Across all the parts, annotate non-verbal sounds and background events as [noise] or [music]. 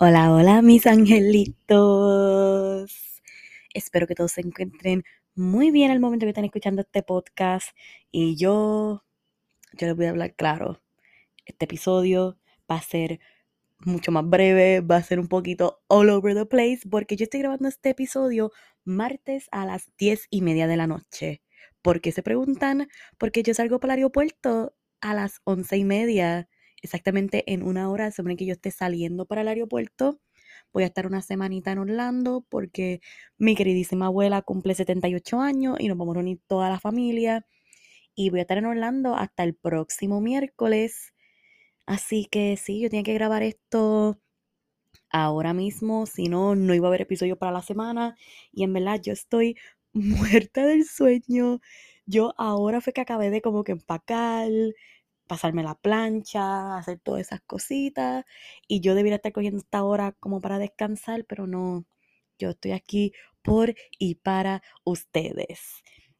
Hola, hola mis angelitos. Espero que todos se encuentren muy bien al momento que están escuchando este podcast. Y yo, yo les voy a hablar claro. Este episodio va a ser mucho más breve, va a ser un poquito all over the place, porque yo estoy grabando este episodio martes a las 10 y media de la noche. ¿Por qué se preguntan? Porque yo salgo para el aeropuerto a las once y media exactamente en una hora, supone que yo esté saliendo para el aeropuerto. Voy a estar una semanita en Orlando porque mi queridísima abuela cumple 78 años y nos vamos a reunir toda la familia. Y voy a estar en Orlando hasta el próximo miércoles. Así que sí, yo tenía que grabar esto ahora mismo, si no, no iba a haber episodio para la semana. Y en verdad yo estoy [laughs] muerta del sueño. Yo ahora fue que acabé de como que empacar, pasarme la plancha, hacer todas esas cositas. Y yo debería estar cogiendo esta hora como para descansar, pero no. Yo estoy aquí por y para ustedes.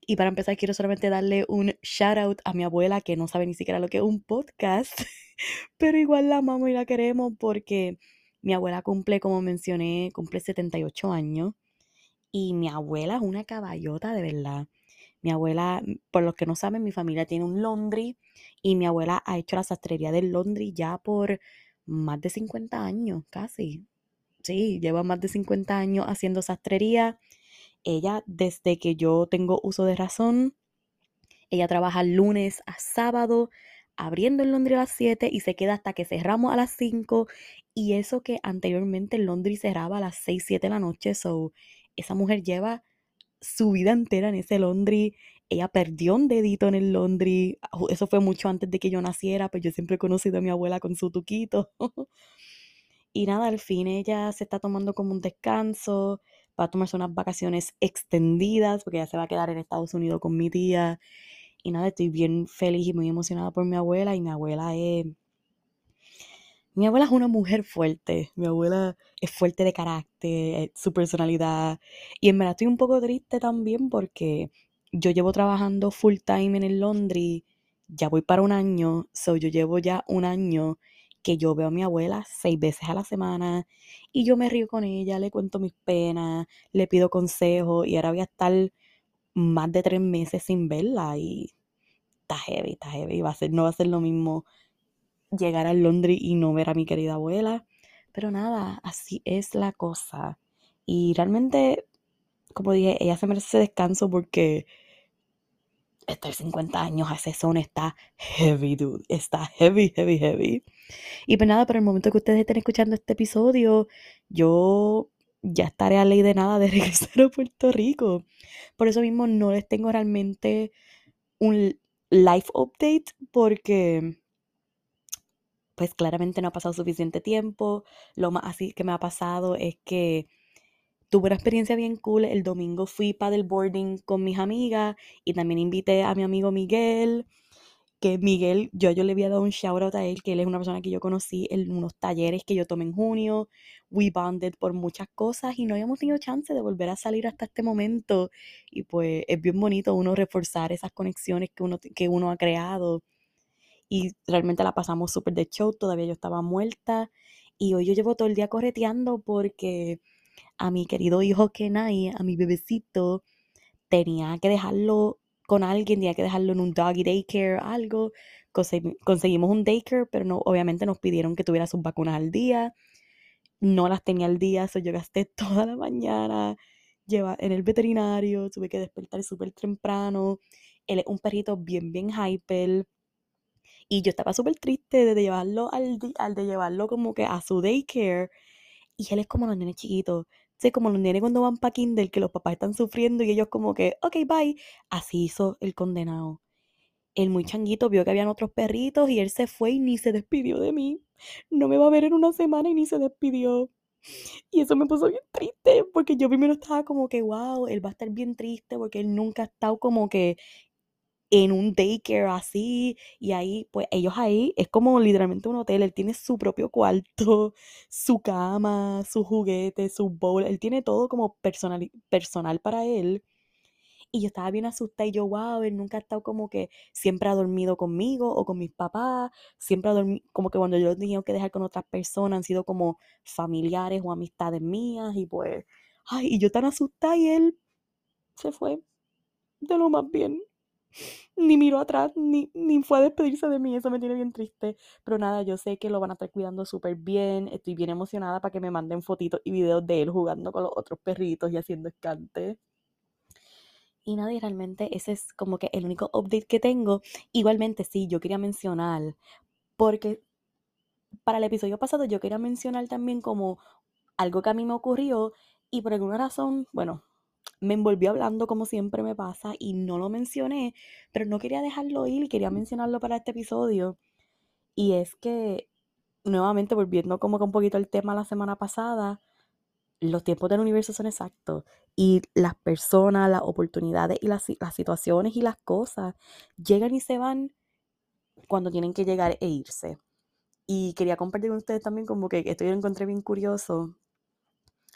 Y para empezar, quiero solamente darle un shout out a mi abuela que no sabe ni siquiera lo que es un podcast, [laughs] pero igual la amamos y la queremos porque mi abuela cumple, como mencioné, cumple 78 años. Y mi abuela es una caballota de verdad. Mi abuela, por los que no saben, mi familia tiene un laundry y mi abuela ha hecho la sastrería del laundry ya por más de 50 años, casi. Sí, lleva más de 50 años haciendo sastrería. Ella, desde que yo tengo uso de razón, ella trabaja lunes a sábado, abriendo el laundry a las 7 y se queda hasta que cerramos a las 5. Y eso que anteriormente el laundry cerraba a las 6, 7 de la noche. So, esa mujer lleva su vida entera en ese laundry. Ella perdió un dedito en el laundry. Eso fue mucho antes de que yo naciera, pues yo siempre he conocido a mi abuela con su tuquito. [laughs] y nada, al fin ella se está tomando como un descanso, va a tomarse unas vacaciones extendidas, porque ella se va a quedar en Estados Unidos con mi tía. Y nada, estoy bien feliz y muy emocionada por mi abuela. Y mi abuela es mi abuela es una mujer fuerte, mi abuela es fuerte de carácter, eh, su personalidad. Y en verdad estoy un poco triste también porque yo llevo trabajando full time en el laundry, ya voy para un año, so yo llevo ya un año que yo veo a mi abuela seis veces a la semana y yo me río con ella, le cuento mis penas, le pido consejos y ahora voy a estar más de tres meses sin verla y está heavy, está heavy, va no va a ser lo mismo llegar a Londres y no ver a mi querida abuela. Pero nada, así es la cosa. Y realmente, como dije, ella se merece ese descanso porque estar 50 años a ese son está heavy, dude. Está heavy, heavy, heavy. Y pues nada, pero el momento que ustedes estén escuchando este episodio, yo ya estaré a ley de nada de [laughs] regresar a Puerto Rico. Por eso mismo no les tengo realmente un life update porque pues claramente no ha pasado suficiente tiempo. Lo más así que me ha pasado es que tuve una experiencia bien cool. El domingo fui el boarding con mis amigas y también invité a mi amigo Miguel. Que Miguel, yo, yo le había dado un shout out a él, que él es una persona que yo conocí en unos talleres que yo tomé en junio. We bonded por muchas cosas y no habíamos tenido chance de volver a salir hasta este momento. Y pues es bien bonito uno reforzar esas conexiones que uno, que uno ha creado y realmente la pasamos súper de show, todavía yo estaba muerta y hoy yo llevo todo el día correteando porque a mi querido hijo Kenai, a mi bebecito, tenía que dejarlo con alguien, tenía que dejarlo en un doggy daycare, algo. conseguimos un daycare, pero no, obviamente nos pidieron que tuviera sus vacunas al día. No las tenía al día, so yo gasté [laughs] toda la mañana lleva, en el veterinario, tuve que despertar súper temprano. Él es un perrito bien, bien hyper y yo estaba súper triste de llevarlo al, al de llevarlo como que a su daycare. Y él es como los nenes chiquitos. sé como los nenes cuando van para Kindle, que los papás están sufriendo y ellos como que, ok, bye. Así hizo el condenado. el muy changuito vio que habían otros perritos y él se fue y ni se despidió de mí. No me va a ver en una semana y ni se despidió. Y eso me puso bien triste, porque yo primero estaba como que, wow, él va a estar bien triste porque él nunca ha estado como que en un daycare así, y ahí, pues ellos ahí, es como literalmente un hotel, él tiene su propio cuarto, [laughs] su cama, su juguete, su bowl, él tiene todo como personal, personal para él. Y yo estaba bien asustada y yo, wow, él nunca ha estado como que siempre ha dormido conmigo o con mis papás, siempre ha dormido, como que cuando yo lo tenía que dejar con otras personas han sido como familiares o amistades mías y pues, ay, y yo tan asustada y él se fue de lo más bien. Ni miró atrás, ni, ni fue a despedirse de mí, eso me tiene bien triste. Pero nada, yo sé que lo van a estar cuidando súper bien, estoy bien emocionada para que me manden fotitos y videos de él jugando con los otros perritos y haciendo escante. Y nada, y realmente ese es como que el único update que tengo. Igualmente, sí, yo quería mencionar, porque para el episodio pasado yo quería mencionar también como algo que a mí me ocurrió y por alguna razón, bueno, me envolvió hablando como siempre me pasa y no lo mencioné, pero no quería dejarlo ir y quería mencionarlo para este episodio. Y es que, nuevamente volviendo como que un poquito al tema la semana pasada, los tiempos del universo son exactos y las personas, las oportunidades y las, las, situaciones y las cosas llegan y se van cuando tienen que llegar e irse. Y quería compartir con ustedes también como que esto yo lo encontré bien curioso.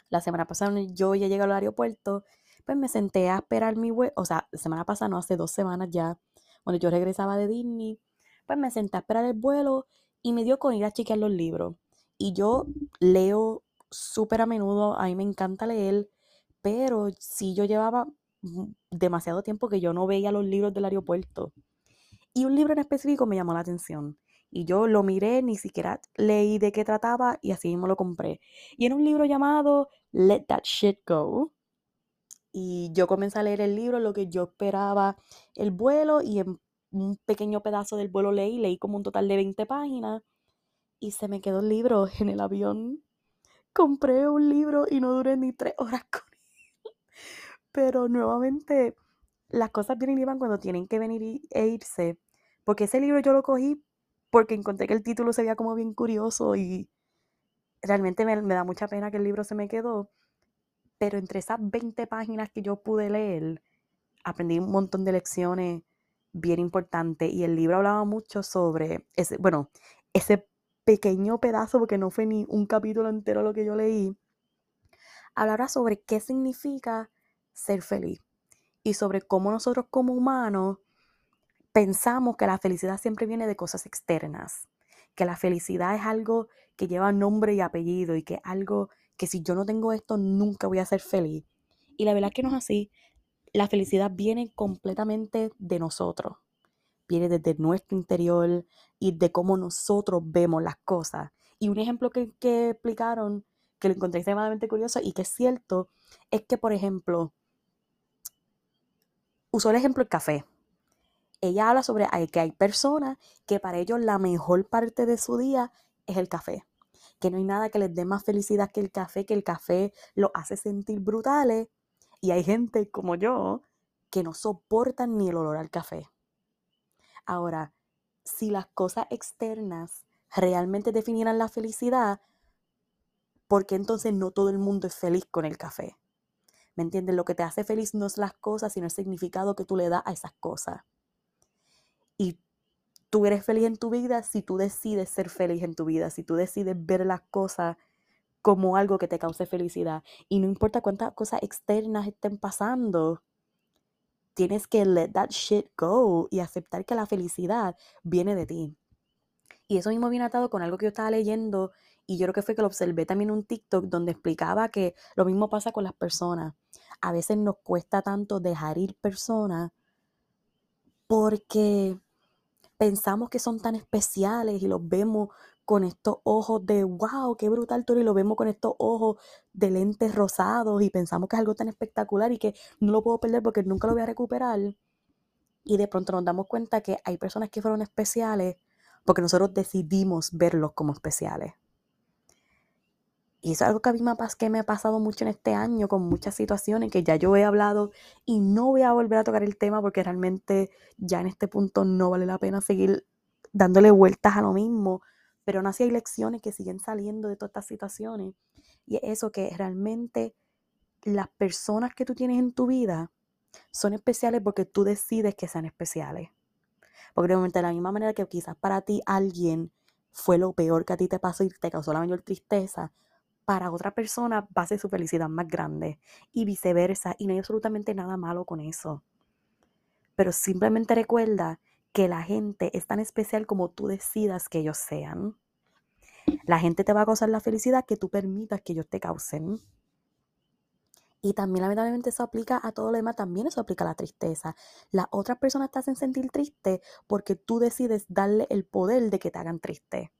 La semana pasada yo ya llegué al aeropuerto, pues me senté a esperar mi vuelo, o sea, semana pasada, no, hace dos semanas ya, cuando yo regresaba de Disney, pues me senté a esperar el vuelo y me dio con ir a chequear los libros. Y yo leo súper a menudo, a mí me encanta leer, pero sí yo llevaba demasiado tiempo que yo no veía los libros del aeropuerto. Y un libro en específico me llamó la atención. Y yo lo miré, ni siquiera leí de qué trataba y así mismo lo compré. Y era un libro llamado Let That Shit Go. Y yo comencé a leer el libro, lo que yo esperaba el vuelo y en un pequeño pedazo del vuelo leí, leí como un total de 20 páginas y se me quedó el libro en el avión compré un libro y no duré ni tres horas [laughs] con él. Pero nuevamente, las cosas vienen y van cuando tienen que venir e irse. Porque ese libro yo lo cogí porque encontré que el título se veía como bien curioso y realmente me, me da mucha pena que el libro se me quedó. Pero entre esas 20 páginas que yo pude leer, aprendí un montón de lecciones bien importantes y el libro hablaba mucho sobre ese, bueno, ese pequeño pedazo, porque no fue ni un capítulo entero lo que yo leí, hablará sobre qué significa ser feliz y sobre cómo nosotros como humanos pensamos que la felicidad siempre viene de cosas externas, que la felicidad es algo que lleva nombre y apellido y que es algo que si yo no tengo esto nunca voy a ser feliz. Y la verdad es que no es así. La felicidad viene completamente de nosotros viene desde nuestro interior y de cómo nosotros vemos las cosas. Y un ejemplo que, que explicaron, que lo encontré extremadamente curioso y que es cierto, es que, por ejemplo, usó el ejemplo del café. Ella habla sobre que hay personas que para ellos la mejor parte de su día es el café. Que no hay nada que les dé más felicidad que el café, que el café lo hace sentir brutales. Y hay gente como yo que no soportan ni el olor al café. Ahora, si las cosas externas realmente definieran la felicidad, ¿por qué entonces no todo el mundo es feliz con el café? ¿Me entiendes? Lo que te hace feliz no es las cosas, sino el significado que tú le das a esas cosas. Y tú eres feliz en tu vida si tú decides ser feliz en tu vida, si tú decides ver las cosas como algo que te cause felicidad. Y no importa cuántas cosas externas estén pasando, tienes que let that shit go y aceptar que la felicidad viene de ti. Y eso mismo viene atado con algo que yo estaba leyendo y yo creo que fue que lo observé también en un TikTok donde explicaba que lo mismo pasa con las personas. A veces nos cuesta tanto dejar ir personas porque pensamos que son tan especiales y los vemos con estos ojos de wow, qué brutal tú y lo vemos con estos ojos de lentes rosados y pensamos que es algo tan espectacular y que no lo puedo perder porque nunca lo voy a recuperar. Y de pronto nos damos cuenta que hay personas que fueron especiales porque nosotros decidimos verlos como especiales. Y eso es algo que a mí me, que me ha pasado mucho en este año con muchas situaciones que ya yo he hablado y no voy a volver a tocar el tema porque realmente ya en este punto no vale la pena seguir dándole vueltas a lo mismo. Pero no así hay lecciones que siguen saliendo de todas estas situaciones. Y es eso que realmente las personas que tú tienes en tu vida son especiales porque tú decides que sean especiales. Porque de la misma manera que quizás para ti alguien fue lo peor que a ti te pasó y te causó la mayor tristeza, para otra persona va a ser su felicidad más grande y viceversa. Y no hay absolutamente nada malo con eso. Pero simplemente recuerda que la gente es tan especial como tú decidas que ellos sean. La gente te va a causar la felicidad que tú permitas que ellos te causen. Y también lamentablemente eso aplica a todo lo demás, también eso aplica a la tristeza. Las otras personas te hacen sentir triste porque tú decides darle el poder de que te hagan triste.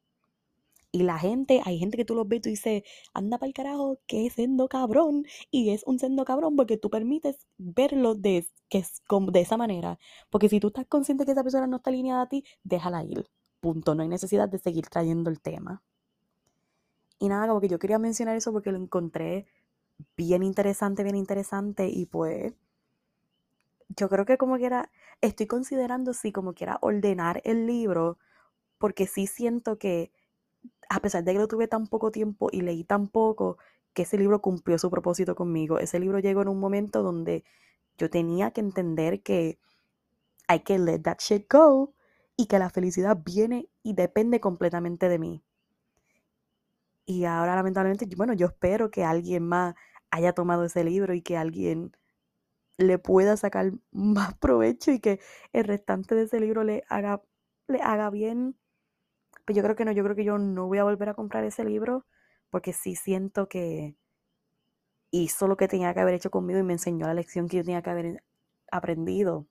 Y la gente, hay gente que tú los ves y tú dices, anda para el carajo, que es sendo cabrón. Y es un sendo cabrón porque tú permites verlo de, que es como, de esa manera. Porque si tú estás consciente que esa persona no está alineada a ti, déjala ir. Punto. No hay necesidad de seguir trayendo el tema. Y nada, como que yo quería mencionar eso porque lo encontré bien interesante, bien interesante. Y pues, yo creo que como quiera, estoy considerando si como quiera ordenar el libro, porque sí siento que a pesar de que lo tuve tan poco tiempo y leí tan poco, que ese libro cumplió su propósito conmigo. Ese libro llegó en un momento donde yo tenía que entender que hay que let that shit go y que la felicidad viene y depende completamente de mí. Y ahora lamentablemente, bueno, yo espero que alguien más haya tomado ese libro y que alguien le pueda sacar [laughs] más provecho y que el restante de ese libro le haga, le haga bien pues yo creo que no, yo creo que yo no voy a volver a comprar ese libro porque sí siento que hizo lo que tenía que haber hecho conmigo y me enseñó la lección que yo tenía que haber aprendido.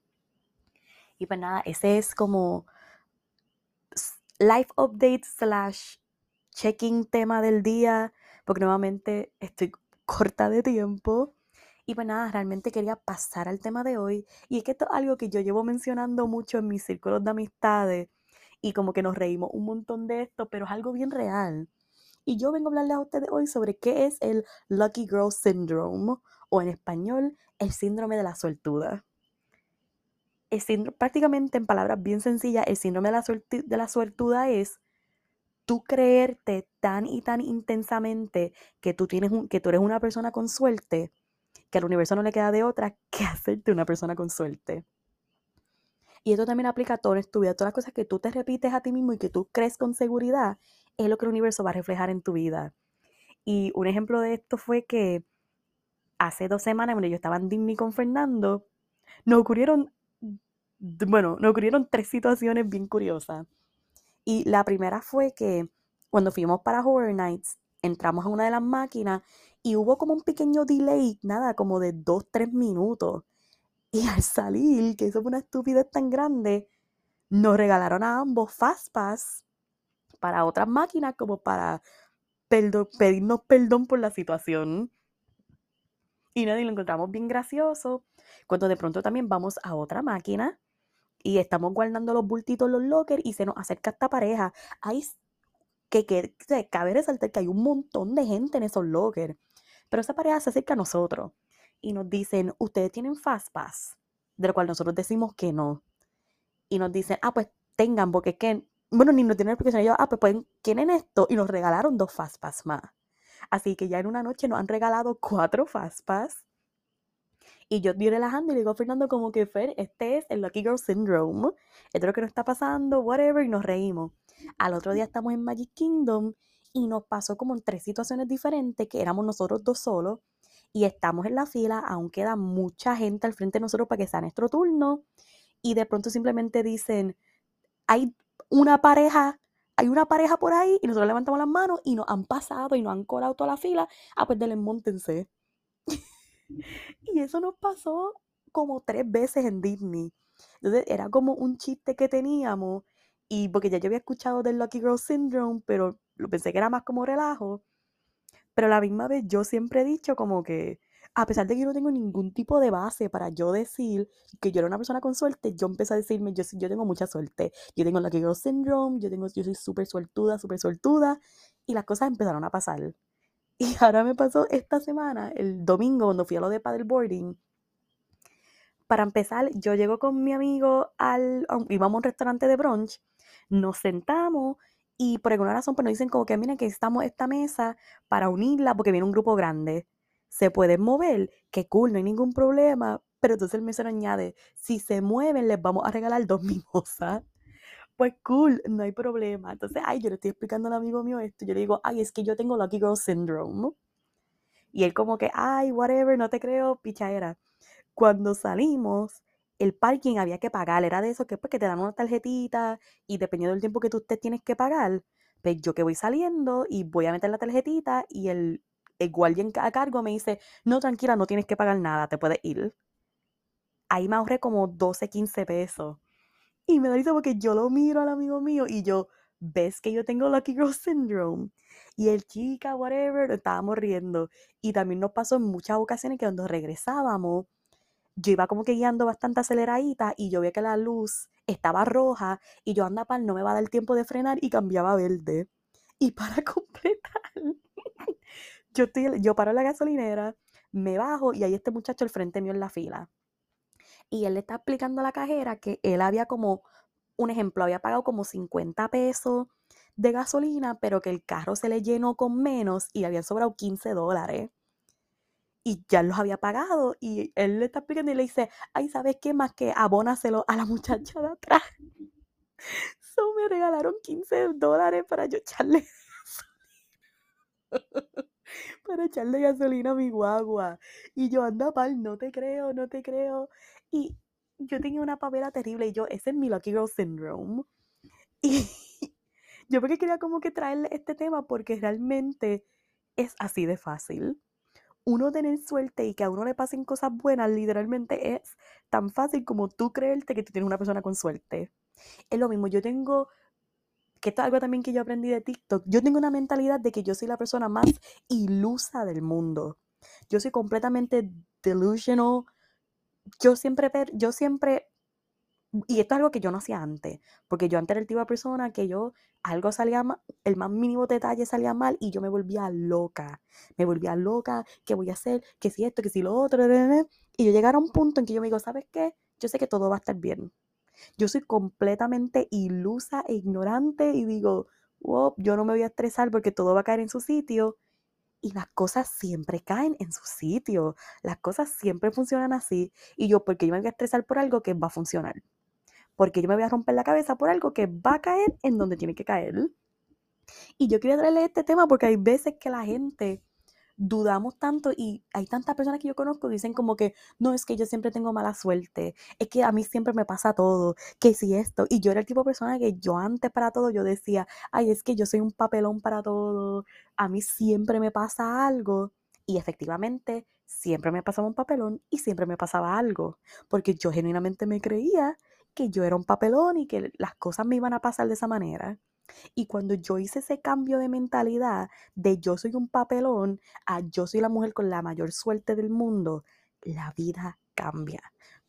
Y pues nada, ese es como life update slash checking tema del día, porque nuevamente estoy corta de tiempo. Y pues nada, realmente quería pasar al tema de hoy. Y es que esto es algo que yo llevo mencionando mucho en mis círculos de amistades y como que nos reímos un montón de esto, pero es algo bien real. Y yo vengo a hablarles a ustedes hoy sobre qué es el Lucky Girl Syndrome, o en español, el síndrome de la suertuda. prácticamente en palabras bien sencillas, el síndrome de la, de la suertuda es tú creerte tan y tan intensamente que tú, tienes un, que tú eres una persona con suerte, que al universo no le queda de otra que [laughs] hacerte una persona con suerte. Y esto también aplica a todo en tu vida. Todas las cosas que tú te repites a ti mismo y que tú crees con seguridad es lo que el universo va a reflejar en tu vida. Y un ejemplo de esto fue que hace dos semanas, cuando yo estaba en Disney con Fernando, nos ocurrieron, bueno, nos ocurrieron tres situaciones bien curiosas. Y la primera fue que cuando fuimos para Horror Nights, entramos a una de las máquinas y hubo como un pequeño delay, nada, como de dos, tres minutos. Y al salir, que eso una estupidez tan grande, nos regalaron a ambos Fastpass para otras máquinas como para pedirnos perdón por la situación. Y nadie lo encontramos bien gracioso. Cuando de pronto también vamos a otra máquina y estamos guardando los bultitos en los lockers y se nos acerca esta pareja. Hay que, que, que cabe resaltar que hay un montón de gente en esos lockers. Pero esa pareja se acerca a nosotros y nos dicen, ustedes tienen Fastpass, de lo cual nosotros decimos que no. Y nos dicen, ah, pues tengan, porque que, bueno, ni nos tienen explicación. Yo, ah, pues pueden, quieren esto. Y nos regalaron dos Fastpass más. Así que ya en una noche nos han regalado cuatro Fastpass. Y yo estoy relajando y le digo a Fernando como que, Fer, este es el Lucky Girl Syndrome. Esto es lo que nos está pasando, whatever, y nos reímos. Al otro día estamos en Magic Kingdom y nos pasó como en tres situaciones diferentes, que éramos nosotros dos solos y estamos en la fila, aún queda mucha gente al frente de nosotros para que sea nuestro turno y de pronto simplemente dicen, hay una pareja, hay una pareja por ahí y nosotros levantamos las manos y nos han pasado y nos han colado toda la fila, ah, pues denle, montense. [laughs] y eso nos pasó como tres veces en Disney. Entonces era como un chiste que teníamos y porque ya yo había escuchado del Lucky Girl Syndrome, pero lo pensé que era más como relajo. Pero la misma vez yo siempre he dicho como que, a pesar de que yo no tengo ningún tipo de base para yo decir que yo era una persona con suerte, yo empecé a decirme, yo, yo tengo mucha suerte. Yo tengo la que Girl Syndrome, yo, tengo, yo soy súper suertuda, súper suertuda. Y las cosas empezaron a pasar. [laughs] Y ahora me pasó esta semana, el domingo, cuando fui a lo de paddleboarding. Para empezar, yo llego con mi amigo al. íbamos a un restaurante de brunch, nos sentamos y por alguna razón pues nos dicen como que miren que estamos esta mesa para unirla porque viene un grupo grande. Se pueden mover, que cool, no hay ningún problema. Pero entonces el mesero añade, si se mueven les vamos a regalar dos [laughs] mimosas. Pues cool, no hay problema. Entonces, ay, yo le estoy explicando al amigo mío esto. Yo le digo, ay, es que yo tengo Lucky Girl Syndrome. Y él como que, ay, whatever, no te creo, pichadera. Cuando salimos, el parking había que pagar. Era de eso que, pues, que te dan una tarjetita y dependiendo del tiempo que tú usted tienes que pagar, pues yo que voy saliendo y voy a meter la tarjetita y el, el guardián a cargo me dice, no, tranquila, no tienes que pagar nada, te puedes ir. Ahí me ahorré como 12, 15 pesos. Y me da risa porque yo lo miro al amigo mío y yo, ¿ves que yo tengo Lucky Girl Syndrome? Y el chica, whatever, estábamos riendo. Y también nos pasó en muchas ocasiones que cuando regresábamos, yo iba como que guiando bastante aceleradita y yo veía que la luz estaba roja y yo anda pal, no me va a dar tiempo de frenar y cambiaba a verde. Y para [laughs] completar, yo, estoy, yo paro en la gasolinera, me bajo y ahí este muchacho al frente mío en la fila. Y él le está explicando a la cajera que él había como, un ejemplo, había pagado como 50 pesos de gasolina, pero que el carro se le llenó con menos y habían sobrado 15 dólares y ya los había pagado y él le está explicando y le dice, ay, ¿sabes qué? Más que abónaselo a la [laughs] muchacha de atrás. So me regalaron 15 dólares para yo echarle [laughs] para echarle gasolina a mi guagua. Y yo, anda pal, no te creo, no te creo. Y yo tenía una papera terrible y yo, ese es mi Lucky Girl Syndrome. Y [laughs] yo porque quería como que traerle este tema porque realmente es así de fácil uno tener suerte y que a uno le pasen cosas buenas, literalmente es tan fácil como tú creerte que tú tienes una persona con suerte. Es lo mismo, yo tengo, que esto es algo también que yo aprendí de TikTok, yo tengo una mentalidad de que yo soy la persona más ilusa del mundo. Yo soy completamente delusional. Yo siempre, yo siempre y esto es algo que yo no hacía antes, porque yo antes era el tipo de persona que yo algo salía mal, el más mínimo detalle salía mal y yo me volvía loca. Me volvía loca, ¿qué voy a hacer? ¿Qué si esto? ¿Qué si lo otro? Y yo llegara a un punto en que yo me digo, ¿sabes qué? Yo sé que todo va a estar bien. Yo soy completamente ilusa e ignorante y digo, wow, yo no me voy a estresar porque todo va a caer en su sitio. Y las cosas siempre caen en su sitio. Las cosas siempre funcionan así. Y yo, porque yo me voy a estresar por algo que va a funcionar porque yo me voy a romper la cabeza por algo que va a caer en donde tiene que caer. Y yo quería traerle este tema porque hay veces que la gente dudamos tanto y hay tantas personas que yo conozco que dicen como que no, es que yo siempre tengo mala suerte, es que a mí siempre me pasa todo, que si esto, y yo era el tipo de persona que yo antes para todo yo decía, ay, es que yo soy un papelón para todo, a mí siempre me pasa algo y efectivamente siempre me pasaba un papelón y siempre me pasaba algo, porque yo genuinamente me creía que yo era un papelón y que las cosas me iban a pasar de esa manera. Y cuando yo hice ese cambio de mentalidad de yo soy un papelón a yo soy la mujer con la mayor suerte del mundo, la vida cambia.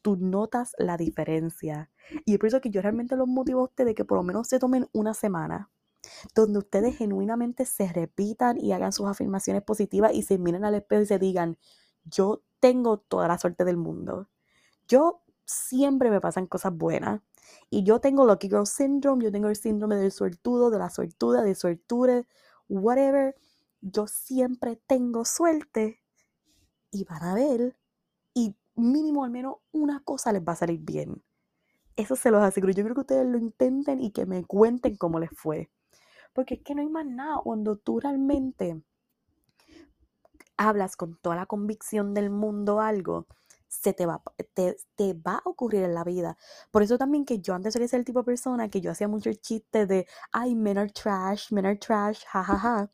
Tú notas la diferencia. Y es por eso que yo realmente los motivo a ustedes que por lo menos se tomen una semana donde ustedes genuinamente se repitan y hagan sus afirmaciones positivas y se miren al espejo y se digan, yo tengo toda la suerte del mundo. Yo siempre me pasan cosas buenas. Y yo tengo Lucky Girl Syndrome, yo tengo el síndrome del suertudo, de la suertuda, de suerture, whatever. Yo siempre tengo suerte y van a ver y mínimo al menos una cosa les va a salir bien. Eso se los aseguro. Yo creo que ustedes lo intenten y que me cuenten cómo les fue. Porque es que no hay más nada. Cuando tú realmente hablas con toda la convicción del mundo algo, se te va, te, te, va a ocurrir en la vida. Por eso también que yo antes ser el tipo de persona que yo hacía mucho el chiste de, ay, men are trash, men are trash, jajaja. Ja, ja.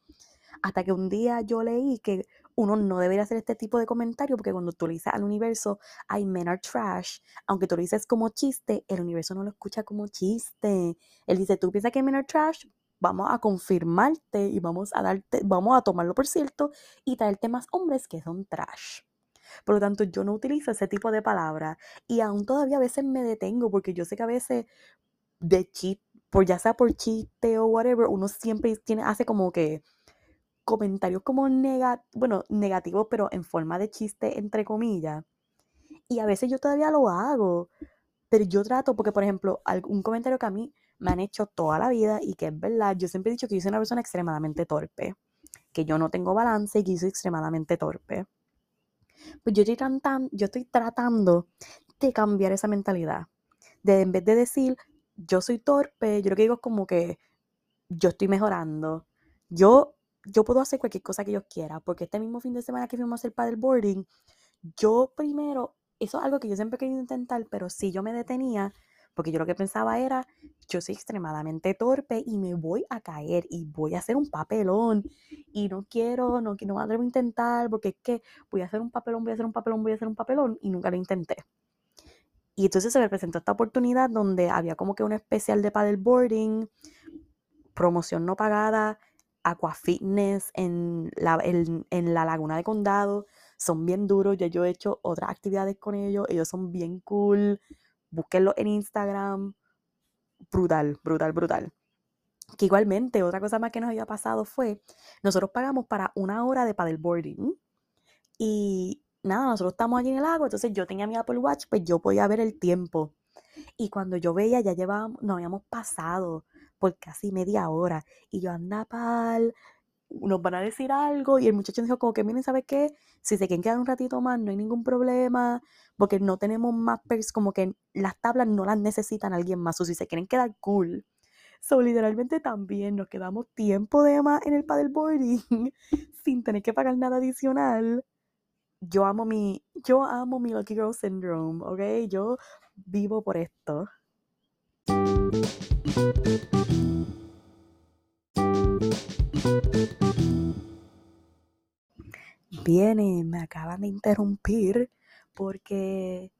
Hasta que un día yo leí que uno no debería hacer este tipo de comentario porque cuando tú le dices al universo, ay, men are trash, aunque tú lo dices como chiste, el universo no lo escucha como chiste. Él dice, tú piensas que men are trash, vamos a confirmarte y vamos a darte, vamos a tomarlo por cierto y traerte más hombres que son trash. Por lo tanto, yo no utilizo ese tipo de palabras y aún todavía a veces me detengo porque yo sé que a veces de chiste, por ya sea por chiste o whatever, uno siempre tiene, hace como que comentarios como nega, bueno, negativos, pero en forma de chiste, entre comillas. Y a veces yo todavía lo hago, pero yo trato, porque por ejemplo, un comentario que a mí me han hecho toda la vida y que es verdad, yo siempre he dicho que yo soy una persona extremadamente torpe, que yo no tengo balance y que soy extremadamente torpe. Pues yo estoy, tratando, yo estoy tratando de cambiar esa mentalidad. De en vez de decir, yo soy torpe, yo lo que digo es como que yo estoy mejorando. Yo, yo puedo hacer cualquier cosa que yo quiera, porque este mismo fin de semana que fuimos a hacer paddleboarding, yo primero, eso es algo que yo siempre he querido intentar, pero si yo me detenía, porque yo lo que pensaba era, yo soy extremadamente torpe y me voy a caer y voy a hacer un papelón y no quiero, no, no me atrevo a intentar porque es que voy a hacer un papelón, voy a hacer un papelón, voy a hacer un papelón y nunca lo intenté. Y entonces se me presentó esta oportunidad donde había como que un especial de paddleboarding, promoción no pagada, aqua fitness en la, en, en la laguna de condado. Son bien duros, ya yo he hecho otras actividades con ellos, ellos son bien cool búsquenlo en Instagram. Brutal, brutal, brutal. Que igualmente, otra cosa más que nos había pasado fue, nosotros pagamos para una hora de paddleboarding. Y nada, nosotros estamos allí en el lago, entonces yo tenía mi Apple Watch, pues yo podía ver el tiempo. Y cuando yo veía, ya llevábamos, nos habíamos pasado por casi media hora. Y yo andaba pal, nos van a decir algo. Y el muchacho dijo como que, miren, ¿sabes qué? Si se quieren quedar un ratito más, no hay ningún problema, porque no tenemos más, como que las tablas no las necesitan alguien más, o si se quieren quedar cool. So, literalmente también nos quedamos tiempo de más en el paddleboarding [laughs] sin tener que pagar nada adicional. Yo amo mi, yo amo mi Lucky Girl Syndrome, ¿ok? Yo vivo por esto. Viene, me acaban de interrumpir porque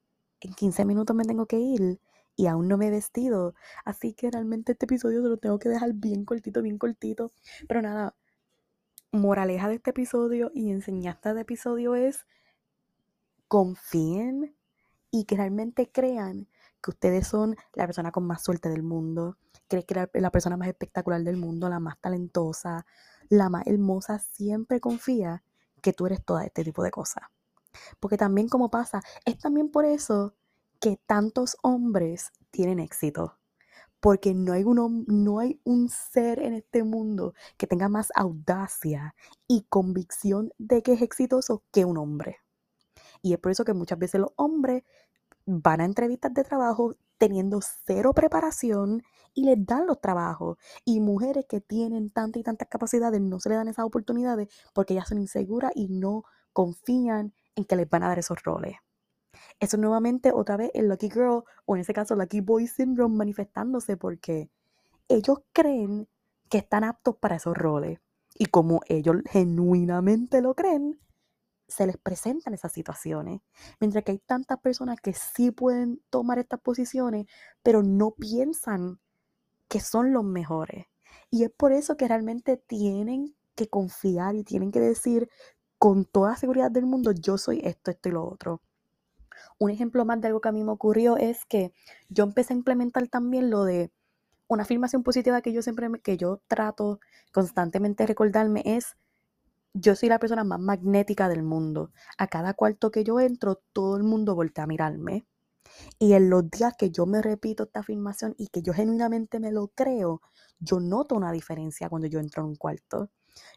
en 15 minutos me tengo que ir y aún no me he vestido. Así que realmente este episodio se lo tengo que dejar bien cortito, bien cortito. Pero nada, moraleja de este episodio y enseñanza de episodio es confíen y que realmente crean que ustedes son la persona con más suerte del mundo, que la, la persona más espectacular del mundo, la más talentosa, la más hermosa, siempre confía que tú eres todo este tipo de cosas. Porque también como pasa, es también por eso que tantos hombres tienen éxito. Porque no hay, no hay un ser en este mundo que tenga más audacia y convicción de que es exitoso que un hombre. Y es por eso que muchas veces los hombres van a entrevistas de trabajo teniendo cero preparación y les dan los trabajos. Y mujeres que tienen tantas y tantas capacidades no se le dan esas oportunidades porque ellas son inseguras y no confían en que les van a dar esos roles. Eso nuevamente otra vez el Lucky Girl o en ese caso Lucky Boy Syndrome manifestándose porque ellos creen que están aptos para esos roles. Y como ellos genuinamente lo creen, se les presentan esas situaciones. Mientras que hay tantas personas que sí pueden tomar estas posiciones, pero no piensan que son los mejores. Y es por eso que realmente tienen que confiar y tienen que decir con toda seguridad del mundo, yo soy esto, esto y lo otro. Un ejemplo más de algo que a mí me ocurrió es que yo empecé a implementar también lo de una afirmación positiva que yo siempre que yo trato constantemente de recordarme es yo soy la persona más magnética del mundo. A cada cuarto que yo entro, todo el mundo voltea a mirarme. Y en los días que yo me repito esta afirmación y que yo genuinamente me lo creo, yo noto una diferencia cuando yo entro en un cuarto.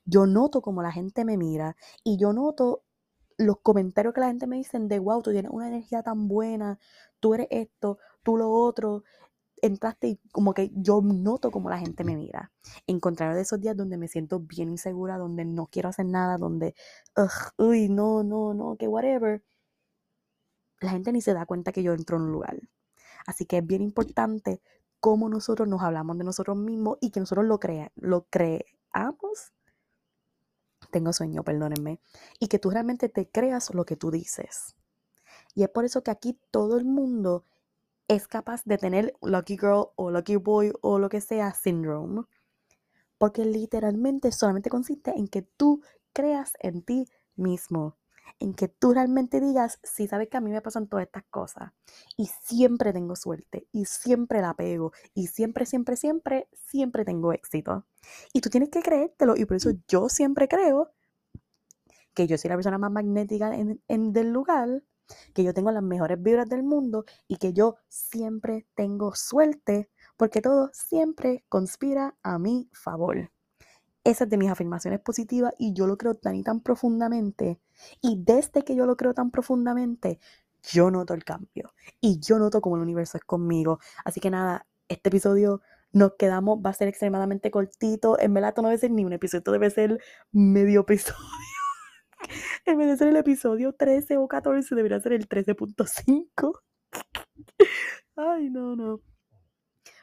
Yo noto como la gente me mira y yo noto los comentarios que la gente me dicen de wow, tú tienes una energía tan buena, tú eres esto, tú lo otro entraste y como que yo noto como la gente me mira. En contrario de esos días donde me siento bien insegura, donde no quiero hacer nada, donde, uy, no, no, no, que whatever, la gente ni se da cuenta que yo entro en un lugar. Así que es bien importante cómo nosotros nos hablamos de nosotros mismos y que nosotros lo, crea, lo creamos. Tengo sueño, perdónenme. Y que tú realmente te creas lo que tú dices. Y es por eso que aquí todo el mundo es capaz de tener Lucky Girl o Lucky Boy o lo que sea syndrome. Porque literalmente solamente consiste en que tú creas en ti mismo. En que tú realmente digas, sí, sabes que a mí me pasan todas estas cosas. Y siempre tengo suerte. Y siempre la pego. Y siempre, siempre, siempre, siempre tengo éxito. Y tú tienes que creértelo. Y por eso yo siempre creo que yo soy la persona más magnética en, en del lugar, que yo tengo las mejores vibras del mundo y que yo siempre tengo suerte porque todo siempre conspira a mi favor. Esa es de mis afirmaciones positivas y yo lo creo tan y tan profundamente. Y desde que yo lo creo tan profundamente, yo noto el cambio y yo noto cómo el universo es conmigo. Así que nada, este episodio nos quedamos, va a ser extremadamente cortito. En verdad, no debe ser ni un episodio, debe ser medio episodio. [laughs] en vez de ser el episodio 13 o 14, debería ser el 13.5. Ay, no, no.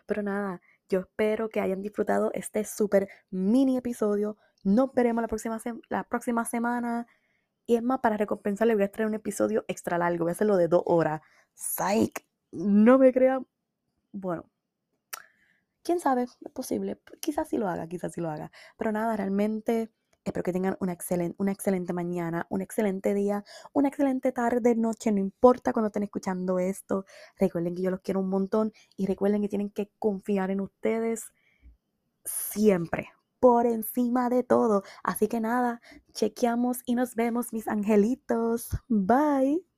Pero nada, yo espero que hayan disfrutado este súper mini episodio. Nos veremos la próxima, la próxima semana. Y es más, para recompensarle voy a traer un episodio extra largo. Voy a hacerlo de dos horas. Psych. No me crean. Bueno, quién sabe, es posible. Quizás sí lo haga, quizás sí lo haga. Pero nada, realmente espero que tengan una excelente, una excelente mañana, un excelente día, una excelente tarde, noche, no importa cuando estén escuchando esto. Recuerden que yo los quiero un montón y recuerden que tienen que confiar en ustedes siempre, por encima de todo. Así que nada, chequeamos y nos vemos, mis angelitos. Bye.